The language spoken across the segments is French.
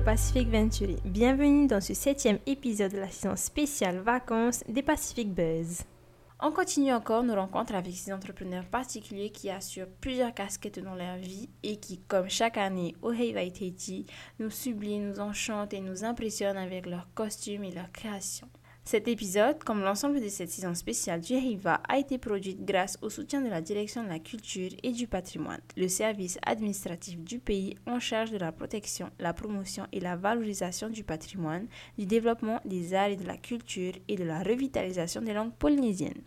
Pacific Venturi. Bienvenue dans ce septième épisode de la saison spéciale vacances des Pacific Buzz. On continue encore nos rencontres avec ces entrepreneurs particuliers qui assurent plusieurs casquettes dans leur vie et qui, comme chaque année au Hawaii Tahiti, nous subliment, nous enchantent et nous impressionnent avec leurs costumes et leurs créations. Cet épisode, comme l'ensemble de cette saison spéciale du Heiva, a été produit grâce au soutien de la Direction de la Culture et du Patrimoine, le service administratif du pays en charge de la protection, la promotion et la valorisation du patrimoine, du développement des arts et de la culture et de la revitalisation des langues polynésiennes.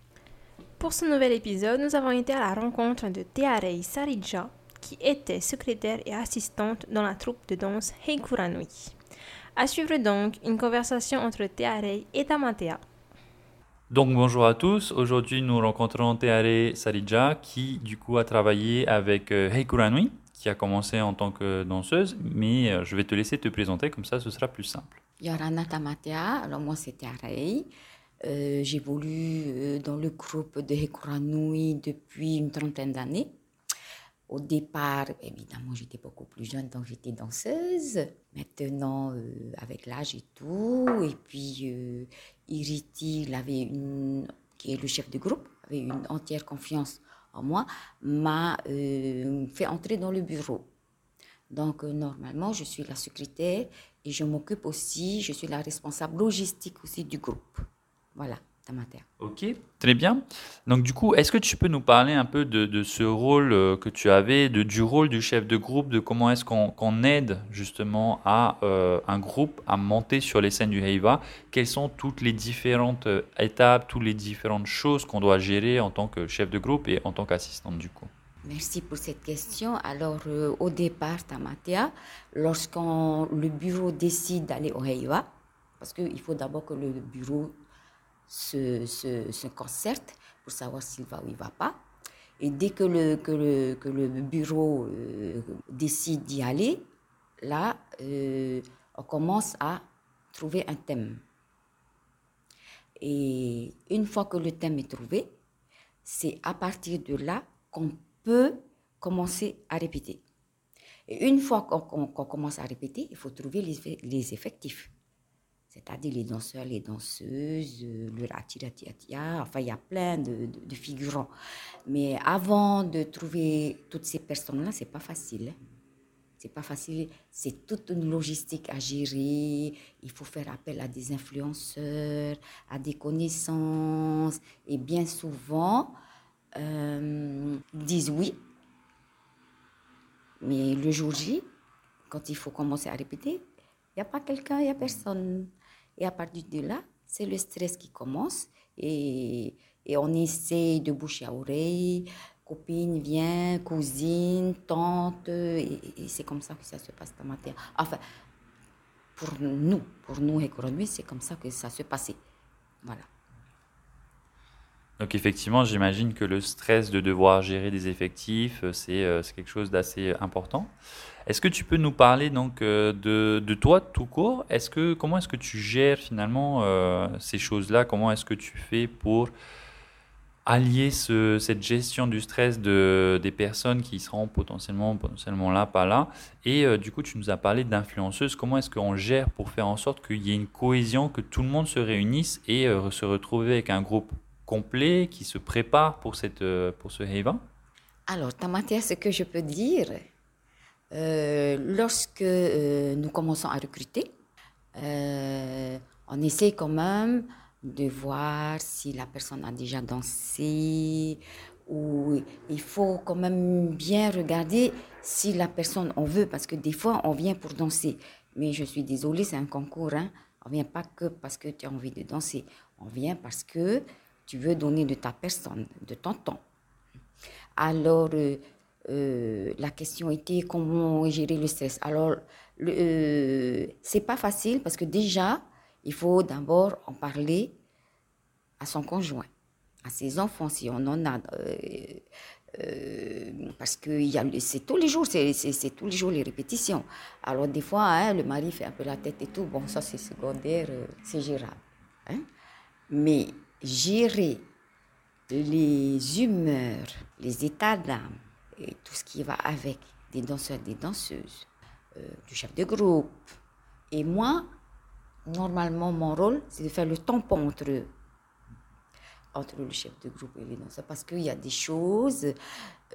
Pour ce nouvel épisode, nous avons été à la rencontre de Tearei Sarija, qui était secrétaire et assistante dans la troupe de danse Heikuranui. À suivre donc une conversation entre Teare et Tamatea. Donc bonjour à tous, aujourd'hui nous rencontrons Teare Sarija qui du coup a travaillé avec euh, Heikuranui qui a commencé en tant que danseuse, mais euh, je vais te laisser te présenter comme ça ce sera plus simple. Yorana Tamatea, alors moi c'est Teare. Euh, J'évolue dans le groupe de Heikuranui depuis une trentaine d'années. Au départ, évidemment, j'étais beaucoup plus jeune, donc j'étais danseuse. Maintenant, euh, avec l'âge et tout, et puis euh, Iriti, avait qui est le chef de groupe, avait une entière confiance en moi, m'a euh, fait entrer dans le bureau. Donc, normalement, je suis la secrétaire et je m'occupe aussi, je suis la responsable logistique aussi du groupe. Voilà. Ok, très bien. Donc du coup, est-ce que tu peux nous parler un peu de, ce rôle euh, que tu avais, de, du rôle du chef de groupe, de comment est-ce qu'on aide justement à euh, un groupe à monter sur les scènes du Heiva Quelles sont toutes les différentes euh, étapes, toutes les différentes choses qu'on doit gérer en tant que chef de groupe et en tant qu'assistante du coup? Merci pour cette question. Alors, au départ, Tamatea, lorsqu'on le bureau décide d'aller au Heiva, parce qu'il faut d'abord que le bureau se, concerte pour savoir s'il va ou il va pas. Et dès que le, que le, que le bureau euh, décide d'y aller, là, euh, on commence à trouver un thème. Et une fois que le thème est trouvé, c'est à partir de là qu'on peut commencer à répéter. Et une fois qu'on commence à répéter, il faut trouver les, les effectifs c'est-à-dire les danseurs, les danseuses, euh, le ratiratia, enfin il y a plein de, figurants. Mais avant de trouver toutes ces personnes-là, c'est pas facile. Hein. C'est pas facile, c'est toute une logistique à gérer. Il faut faire appel à des influenceurs, à des connaissances. Et bien souvent, euh, ils disent oui. Mais le jour J, quand il faut commencer à répéter, il n'y a pas quelqu'un, il n'y a personne. Et à partir de là, c'est le stress qui commence et, et on essaie de boucher à oreille. Copine vient, cousine, tante, et, c'est comme ça que ça se passe dans ma. Enfin, pour nous, pour nous, économistes, c'est comme ça que ça se passait. Voilà. Donc effectivement, j'imagine que le stress de devoir gérer des effectifs, euh, euh, c'est quelque chose d'assez important. Est-ce que tu peux nous parler donc euh, de, de toi tout court? Est-ce que comment est-ce que tu gères finalement ces choses-là? Comment est-ce que tu fais pour allier ce, cette gestion du stress de, des personnes qui seront potentiellement, potentiellement là, pas là? Et du coup, tu nous as parlé d'influenceuses. Comment est-ce qu'on gère pour faire en sorte qu'il y ait une cohésion, que tout le monde se réunisse et se retrouve avec un groupe? Complet qui se prépare pour, cette, euh, pour ce Heiva Alors, Tamatea, ce que je peux dire, euh, lorsque euh, nous commençons à recruter, on essaie quand même de voir si la personne a déjà dansé ou il faut quand même bien regarder si la personne en veut parce que des fois on vient pour danser. Mais je suis désolée, c'est un concours. Hein. On vient pas que parce que tu as envie de danser. On vient parce que tu veux donner de ta personne, de ton temps. Alors, euh, euh, la question était comment gérer le stress. Alors, euh, c'est pas facile parce que déjà, il faut d'abord en parler à son conjoint, à ses enfants si on en a. parce que c'est tous les jours, c'est tous les jours les répétitions. Alors des fois, hein, le mari fait un peu la tête et tout. Bon, ça c'est secondaire, c'est gérable. Hein. Mais gérer les humeurs, les états d'âme et tout ce qui va avec des danseurs, des danseuses, euh, du chef de groupe, Et moi, normalement, mon rôle, c'est de faire le tampon entre, entre le chef de groupe et les danseurs. Parce qu'il y a des choses,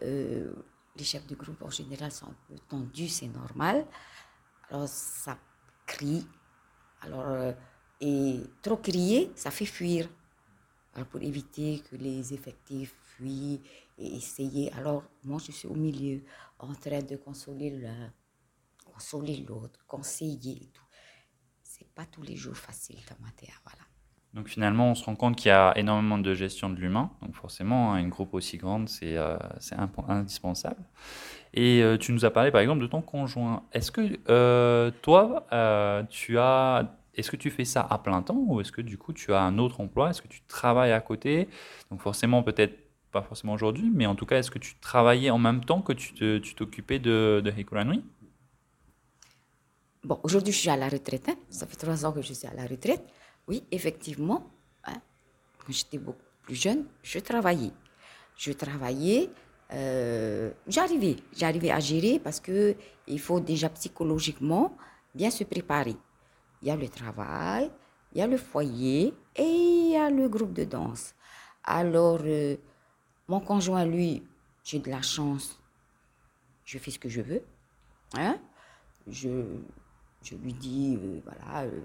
euh, les chefs de groupe en général sont un peu tendus, c'est normal. Alors ça crie. Alors, euh, et trop crier, ça fait fuir. Alors pour éviter que les effectifs fuient et essayer. Alors moi, je suis au milieu, en train de consoler l'un, consoler l'autre, conseiller et tout. C'est pas tous les jours facile dans ma terre, voilà. Donc finalement, on se rend compte qu'il y a énormément de gestion de l'humain. Donc forcément, hein, une groupe aussi grande, c'est euh, indispensable. Et euh, tu nous as parlé par exemple de ton conjoint. Est-ce que euh, toi, tu as, est-ce que tu fais ça à plein temps ou est-ce que du coup tu as un autre emploi? Est-ce que tu travailles à côté? Donc forcément, peut-être pas forcément aujourd'hui, mais en tout cas, est-ce que tu travaillais en même temps que tu t'occupais de, de Hikuranui Bon, aujourd'hui, je suis à la retraite. Hein. Ça fait trois ans que je suis à la retraite. Oui, effectivement, hein, quand j'étais beaucoup plus jeune, je travaillais. Je travaillais, euh, j'arrivais, j'arrivais à gérer parce que il faut déjà psychologiquement bien se préparer. Il y a le travail, il y a le foyer et il y a le groupe de danse. Alors, euh, mon conjoint, lui, j'ai de la chance. Je fais ce que je veux. Hein? Je, je lui dis, euh, voilà, euh,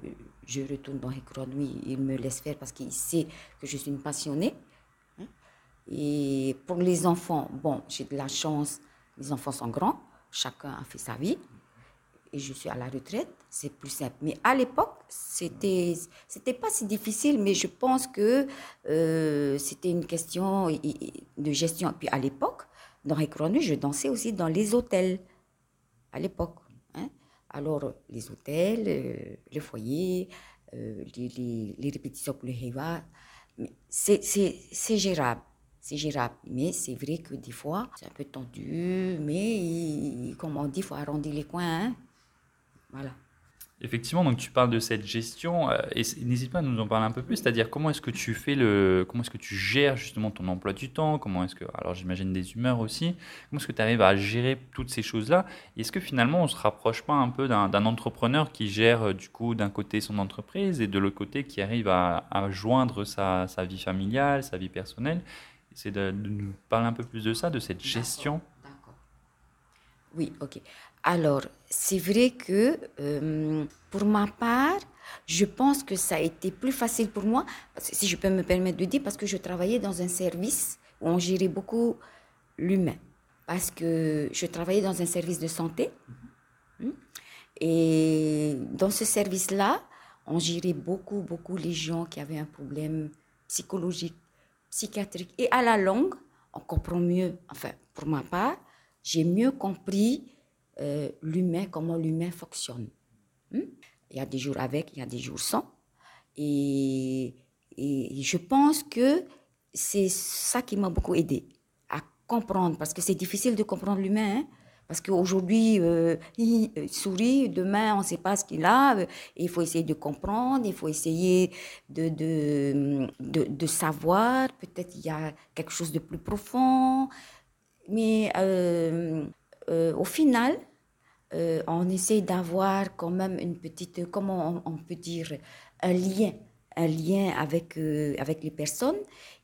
je retourne dans lui, il me laisse faire parce qu'il sait que je suis une passionnée. Hein. Et pour les enfants, bon, j'ai de la chance, les enfants sont grands, chacun a fait sa vie. Et je suis à la retraite, c'est plus simple. Mais à l'époque, c'était c'était pas si difficile, mais je pense que euh, c'était une question de gestion. puis à l'époque, dans Hecronu, je dansais aussi dans les hôtels. À l'époque. Alors, les hôtels, euh, le foyer, euh, les, répétitions pour le Heva, c'est gérable. C'est gérable. Mais c'est vrai que des fois, c'est un peu tendu, mais comme on dit, il faut arrondir les coins. Hein. Voilà. Effectivement, donc tu parles de cette gestion euh, et n'hésite pas à nous en parler un peu plus, c'est-à-dire comment est-ce que tu fais le, comment est-ce que tu gères justement ton emploi du temps, comment est-ce que, alors j'imagine des humeurs aussi, comment est-ce que tu arrives à gérer toutes ces choses-là Est-ce que finalement on se rapproche pas un peu d'un entrepreneur qui gère euh, du coup d'un côté son entreprise et de l'autre côté qui arrive à, joindre sa, vie familiale, sa vie personnelle? C'est de, de, nous parler un peu plus de ça, de cette gestion. D'accord. Oui, ok. Alors, c'est vrai que euh, pour ma part, je pense que ça a été plus facile pour moi, si je peux me permettre de dire, parce que je travaillais dans un service où on gérait beaucoup l'humain. Parce que je travaillais dans un service de santé. Hein, et dans ce service-là, on gérait beaucoup, beaucoup les gens qui avaient un problème psychologique, psychiatrique. Et à la longue, on comprend mieux, enfin, pour ma part, j'ai mieux compris euh, l'humain, comment l'humain fonctionne. Hmm? Il y a des jours avec, il y a des jours sans. Et, et je pense que c'est ça qui m'a beaucoup aidé à comprendre, parce que c'est difficile de comprendre l'humain. Hein. parce qu'aujourd'hui, euh, il sourit, demain, on ne sait pas ce qu'il a. Euh, il faut essayer de comprendre, il faut essayer de, de, de, savoir. Peut-être il y a quelque chose de plus profond. Mais au final, euh, on essaie d'avoir quand même une petite, comment on, peut dire, un lien, un lien avec, euh, avec les personnes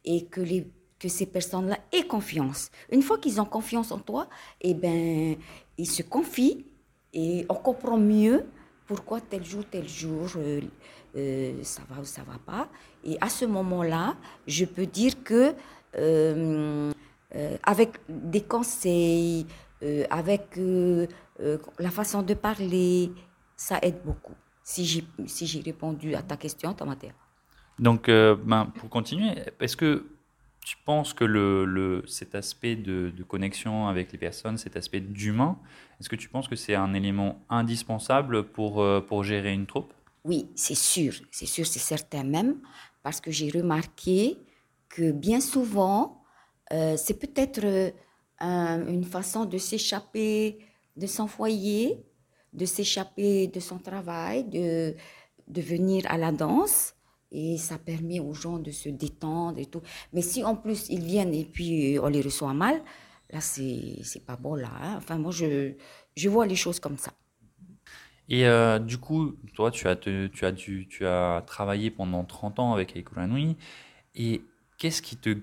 et que, les, que ces personnes-là aient confiance. Une fois qu'ils ont confiance en toi, eh ben, ils se confient et on comprend mieux pourquoi tel jour, tel jour, euh, ça va ou ça va pas. Et à ce moment-là, je peux dire que avec des conseils, avec euh, la façon de parler, ça aide beaucoup. Si j'ai si répondu à ta question, Tomatea. Donc, euh, ben, pour continuer, est-ce que tu penses que le, le cet aspect de, de, connexion avec les personnes, cet aspect d'humain, est-ce que tu penses que c'est un élément indispensable pour, euh, pour gérer une troupe? Oui, c'est sûr, c'est sûr, c'est certain même, parce que j'ai remarqué que bien souvent, c'est peut-être une façon de s'échapper de son foyer, de s'échapper de son travail, de, de venir à la danse. Et ça permet aux gens de se détendre et tout. Mais si en plus ils viennent et puis on les reçoit mal, là c'est, pas bon là. Hein. Enfin moi je, je vois les choses comme ça. Et euh, du coup, toi, tu as, tu, as tu as travaillé pendant 30 ans avec Nui. Et qu'est-ce qui te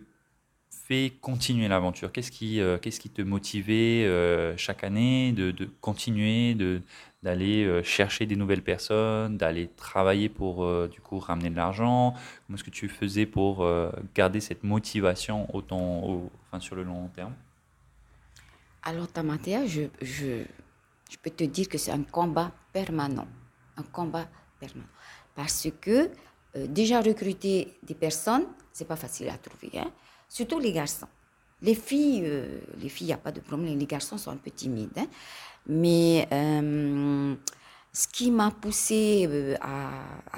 fait continuer l'aventure? Qu'est-ce qui, euh, qu'est-ce qui te motivait euh, chaque année de, continuer, de, d'aller chercher des nouvelles personnes, d'aller travailler pour du coup ramener de l'argent? Comment est-ce que tu faisais pour garder cette motivation autant au, enfin, sur le long terme? Alors, Tamatea, je, je, je peux te dire que c'est un combat permanent. Un combat permanent. Parce que euh, déjà recruter des personnes, c'est pas facile à trouver. Hein? Surtout les garçons. Les filles, euh, les filles, il n'y a pas de problème. Les garçons sont un peu timides. Hein? Mais euh, ce qui m'a poussé à,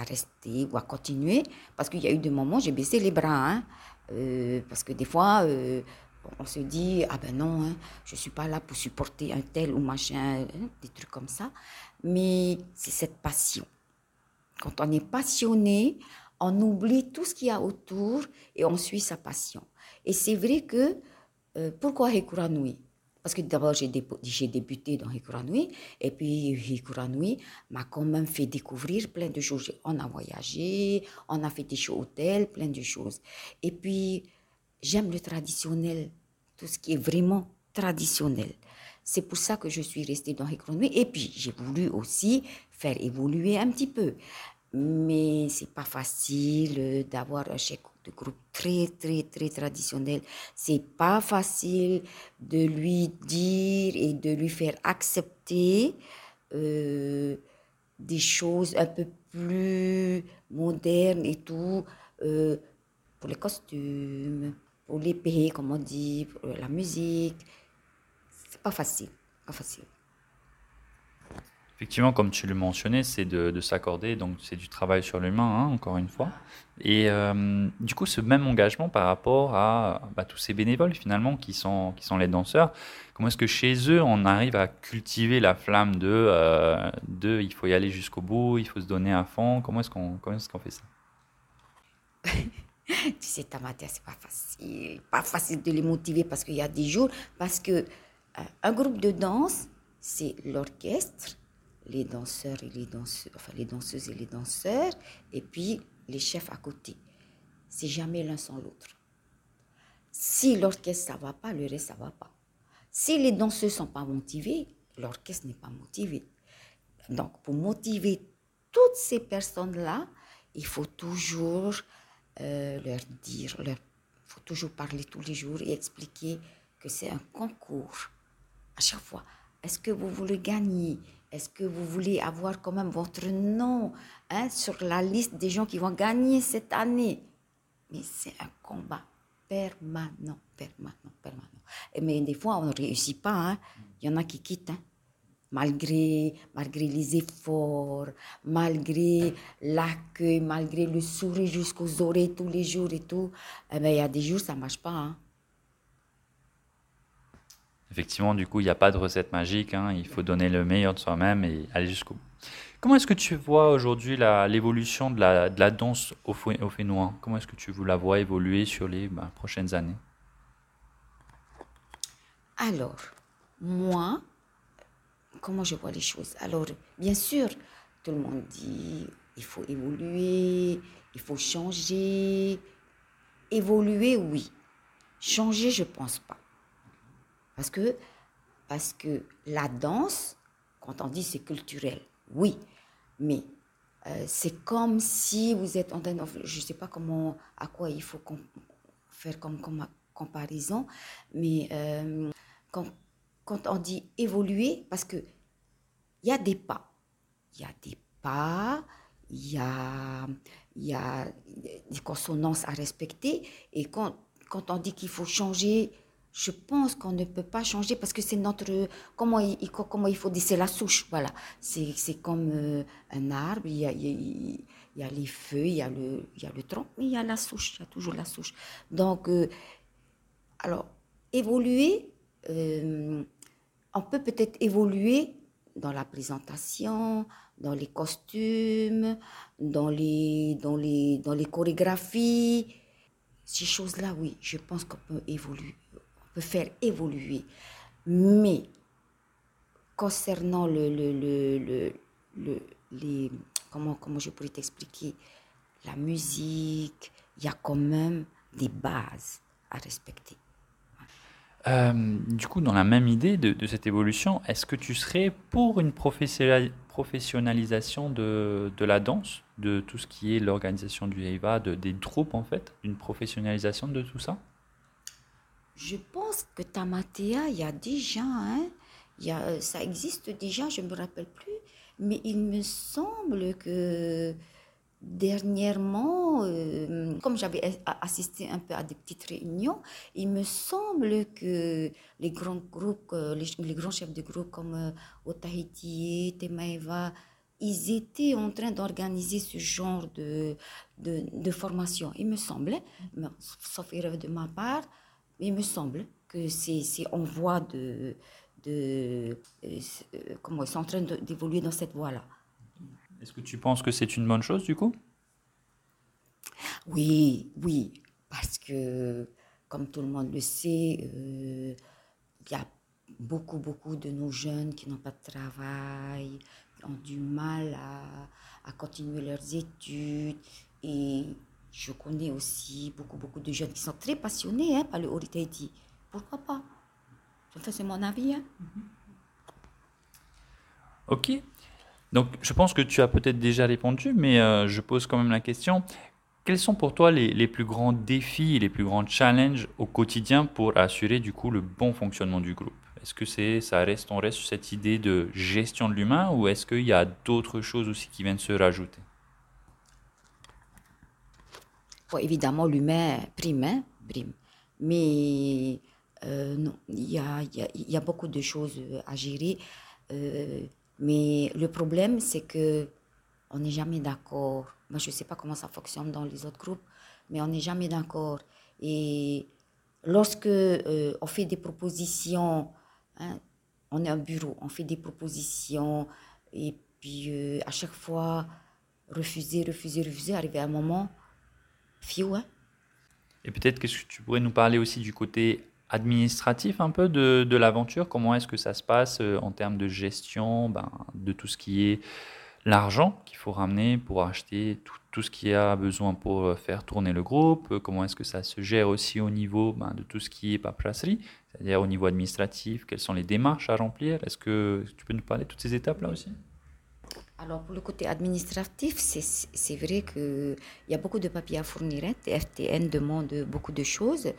rester ou à continuer, parce qu'il y a eu des moments j'ai baissé les bras. Hein? parce que des fois, on se dit, ah ben non, hein, je ne suis pas là pour supporter un tel ou machin, des trucs comme ça. Mais c'est cette passion. Quand on est passionné, on oublie tout ce qu'il y a autour et on suit sa passion. Et c'est vrai que, euh, pourquoi Hekuranui Parce que d'abord, j'ai, débuté dans Hekuranui, et puis Hekuranui m'a quand même fait découvrir plein de choses. On a voyagé, on a fait des shows hôtels, plein de choses. Et puis, J'aime le traditionnel, tout ce qui est vraiment traditionnel. C'est pour ça que je suis restée dans Hekronui. Et puis, j'ai voulu aussi faire évoluer un petit peu. Mais c'est pas facile d'avoir un chef de groupe très, très, très traditionnel. C'est pas facile de lui dire et de lui faire accepter euh, des choses un peu plus modernes et tout, euh, pour les costumes, pour l'épée, comme on dit, pour la musique. C'est pas facile, pas facile. Effectivement, comme tu le mentionnais, c'est de, s'accorder, donc c'est du travail sur l'humain, hein, encore une fois. Et euh, du coup, ce même engagement par rapport à bah, tous ces bénévoles finalement qui sont, les danseurs, comment est-ce que chez eux, on arrive à cultiver la flamme de, euh, il faut y aller jusqu'au bout, il faut se donner à fond? Comment est-ce qu'on fait ça? Tu sais, ta matière, c'est pas facile. Pas facile de les motiver parce qu'il y a des jours. Parce que euh, un groupe de danse, c'est l'orchestre, les danseurs et les danseuses, enfin les danseuses et les danseurs, et puis les chefs à côté. C'est jamais l'un sans l'autre. Si l'orchestre ça va pas, le reste ça va pas. Si les danseurs sont pas motivés, l'orchestre n'est pas motivé. Donc pour motiver toutes ces personnes-là, il faut toujours euh, leur dire, il faut toujours parler tous les jours et expliquer que c'est un concours. À chaque fois, est-ce que vous voulez gagner? Est-ce que vous voulez avoir quand même votre nom hein, sur la liste des gens qui vont gagner cette année? Mais c'est un combat permanent, permanent, permanent. Mais des fois, on ne réussit pas. Hein. Il y en a qui quittent. Hein malgré, malgré les efforts, malgré l'accueil, malgré le sourire jusqu'aux oreilles tous les jours et tout, eh ben, il y a des jours, ça ne marche pas. Effectivement, du coup, il n'y a pas de recette magique. Hein. Il faut donner le meilleur de soi-même et aller jusqu'au bout. Comment est-ce que tu vois aujourd'hui l'évolution de la, danse au, au Fénois? Comment est-ce que tu la vois évoluer sur les bah, prochaines années? Alors, moi, comment je vois les choses? Alors, bien sûr, tout le monde dit il faut évoluer, il faut changer. Évoluer, oui. Changer, je ne pense pas. Parce que, parce que la danse, quand on dit c'est culturel, oui, mais euh, c'est comme si vous êtes en train de, je ne sais pas comment, à quoi il faut faire comme, comparaison, mais euh, quand, quand on dit évoluer, parce que il y a des pas. Il y a des pas, il y a, y a des consonances à respecter. Et quand, quand on dit qu'il faut changer, je pense qu'on ne peut pas changer parce que c'est notre. Comment il, faut dire C'est la souche, voilà. C'est comme euh, un arbre, il y, a, les feuilles, il y a, le, il y a le tronc, mais il y a la souche, il y a toujours la souche. Donc, euh, alors, évoluer, euh, on peut peut-être évoluer dans la présentation, dans les costumes, dans les, dans les, dans les chorégraphies. Ces choses-là, oui, je pense qu'on peut évoluer, faire évoluer. Mais concernant le, le, le, le, les, comment, comment je pourrais t'expliquer, la musique, il y a quand même des bases à respecter. Euh, du coup, dans la même idée de, cette évolution, est-ce que tu serais pour une professionnalisation de, de, la danse, de tout ce qui est l'organisation du EIVA, de, des troupes en fait, une professionnalisation de tout ça? Je pense que Tamatea, il y a déjà, hein, y a, ça existe déjà, je ne me rappelle plus, mais il me semble que Dernièrement, euh, comme j'avais assisté un peu à des petites réunions, il me semble que les grands groupes, les, grands chefs de groupe comme euh, Otahiti, Temaeva, ils étaient en train d'organiser ce genre de, de, formation. Il me semble, sauf erreur de ma part, il me semble que c'est en voie de, de, euh, comment ils sont en train d'évoluer dans cette voie-là. Est-ce que tu penses que c'est une bonne chose du coup? Oui, oui, parce que comme tout le monde le sait, euh, il y a beaucoup, beaucoup de nos jeunes qui n'ont pas de travail, qui ont du mal à, à continuer leurs études. Et je connais aussi beaucoup, beaucoup de jeunes qui sont très passionnés hein, par le Tahiti. Pourquoi pas? Enfin, c'est mon avis. Hein. Ok. Donc, je pense que tu as peut-être déjà répondu, mais euh, je pose quand même la question. Quels sont pour toi les, plus grands défis les plus grands challenges au quotidien pour assurer du coup le bon fonctionnement du groupe? Est-ce que c'est, ça reste, on reste sur cette idée de gestion de l'humain ou est-ce qu'il y a d'autres choses aussi qui viennent se rajouter? Évidemment, l'humain prime, hein, prime. mais euh, il y a, y, y a, beaucoup de choses à gérer. Euh, mais le problème, c'est que on n'est jamais d'accord. Moi, je ne sais pas comment ça fonctionne dans les autres groupes, mais on n'est jamais d'accord. Et lorsque euh, on fait des propositions, hein, on est un bureau, on fait des propositions, et puis à chaque fois, refuser, refuser, refuser, arriver à un moment, Et peut-être que tu pourrais nous parler aussi du côté administratif un peu de, de l'aventure? Comment est-ce que ça se passe euh, en termes de gestion ben, de tout ce qui est l'argent qu'il faut ramener pour acheter tout, tout, ce qui a besoin pour euh, faire tourner le groupe? Comment est-ce que ça se gère aussi au niveau ben, de tout ce qui est paperasserie, c'est-à-dire au niveau administratif Quelles sont les démarches à remplir? Est-ce que tu peux nous parler de toutes ces étapes-là aussi? Alors, pour le côté administratif, c'est vrai qu'il y a beaucoup de papiers à fournir. Hein. TFTN demande beaucoup de choses.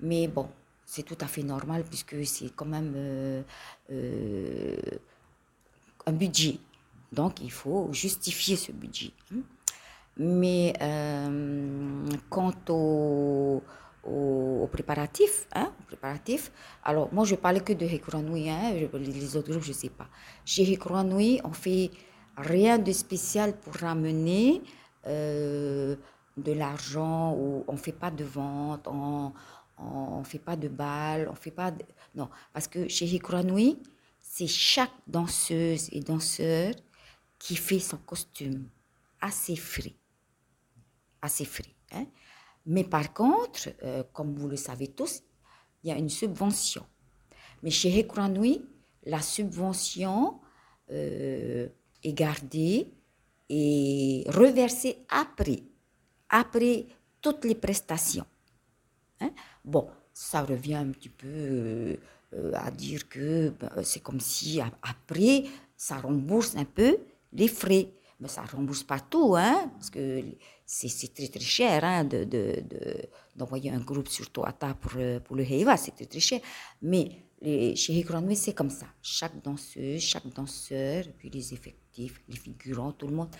Mais bon, c'est tout à fait normal puisque c'est quand même euh, euh, un budget. Donc il faut justifier ce budget. Hein. Mais euh, quant au, au, préparatif, hein, alors moi je parle que de Hekuranui, hein, les autres groupes je ne sais pas. Chez Hekuranui, on fait rien de spécial pour ramener de l'argent ou on ne fait pas de vente, on, ne fait pas de balles, on fait pas de... Non, parce que chez Hikuranui, c'est chaque danseuse et danseur qui fait son costume assez frais. Assez frais. Hein? Mais par contre, euh, comme vous le savez tous, il y a une subvention. Mais chez Hikuranui, la subvention euh, est gardée et reversée après, après toutes les prestations. Hein? Bon, ça revient un petit peu euh, à dire que ben, c'est comme si après, ça rembourse un peu les frais. Mais ça rembourse pas tout, hein, parce que c'est très très cher hein, d'envoyer de, de, un groupe, surtout à ta pour, pour le Heiva, c'est très très cher. Mais les, chez Hikranui, c'est comme ça. Chaque danseuse, chaque danseur, puis les effectifs, les figurants, tout le monde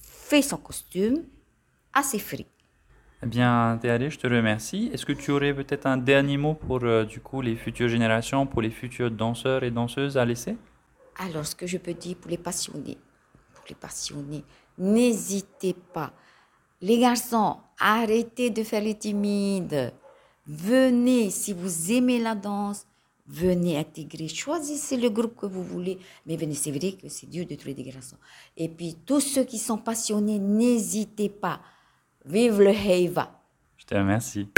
fait son costume à ses frais. Eh bien, Théalé, je te remercie. Est-ce que tu aurais peut-être un dernier mot pour euh, du coup les futures générations, pour les futurs danseurs et danseuses à laisser? Alors, ce que je peux dire pour les passionnés, pour les passionnés, n'hésitez pas. Les garçons, arrêtez de faire les timides. Venez, si vous aimez la danse, venez intégrer. Choisissez le groupe que vous voulez. Mais venez, c'est vrai que c'est dur de trouver des garçons. Et puis, tous ceux qui sont passionnés, n'hésitez pas. Vive le Heiva. Je te remercie.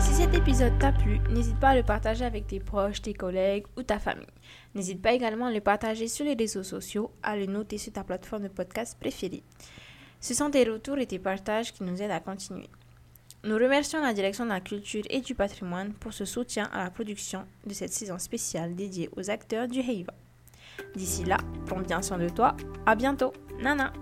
Si cet épisode t'a plu, plu, n'hésite pas à le partager avec tes proches, tes collègues ou ta famille. N'hésite pas également à le partager sur les réseaux sociaux, à le noter sur ta plateforme de podcast préférée. Ce sont tes retours et tes partages qui nous aident à continuer. Nous remercions la direction de la culture et du patrimoine pour ce soutien à la production de cette saison spéciale dédiée aux acteurs du Heiva. D'ici là, prends bien soin de toi. À bientôt. Nana.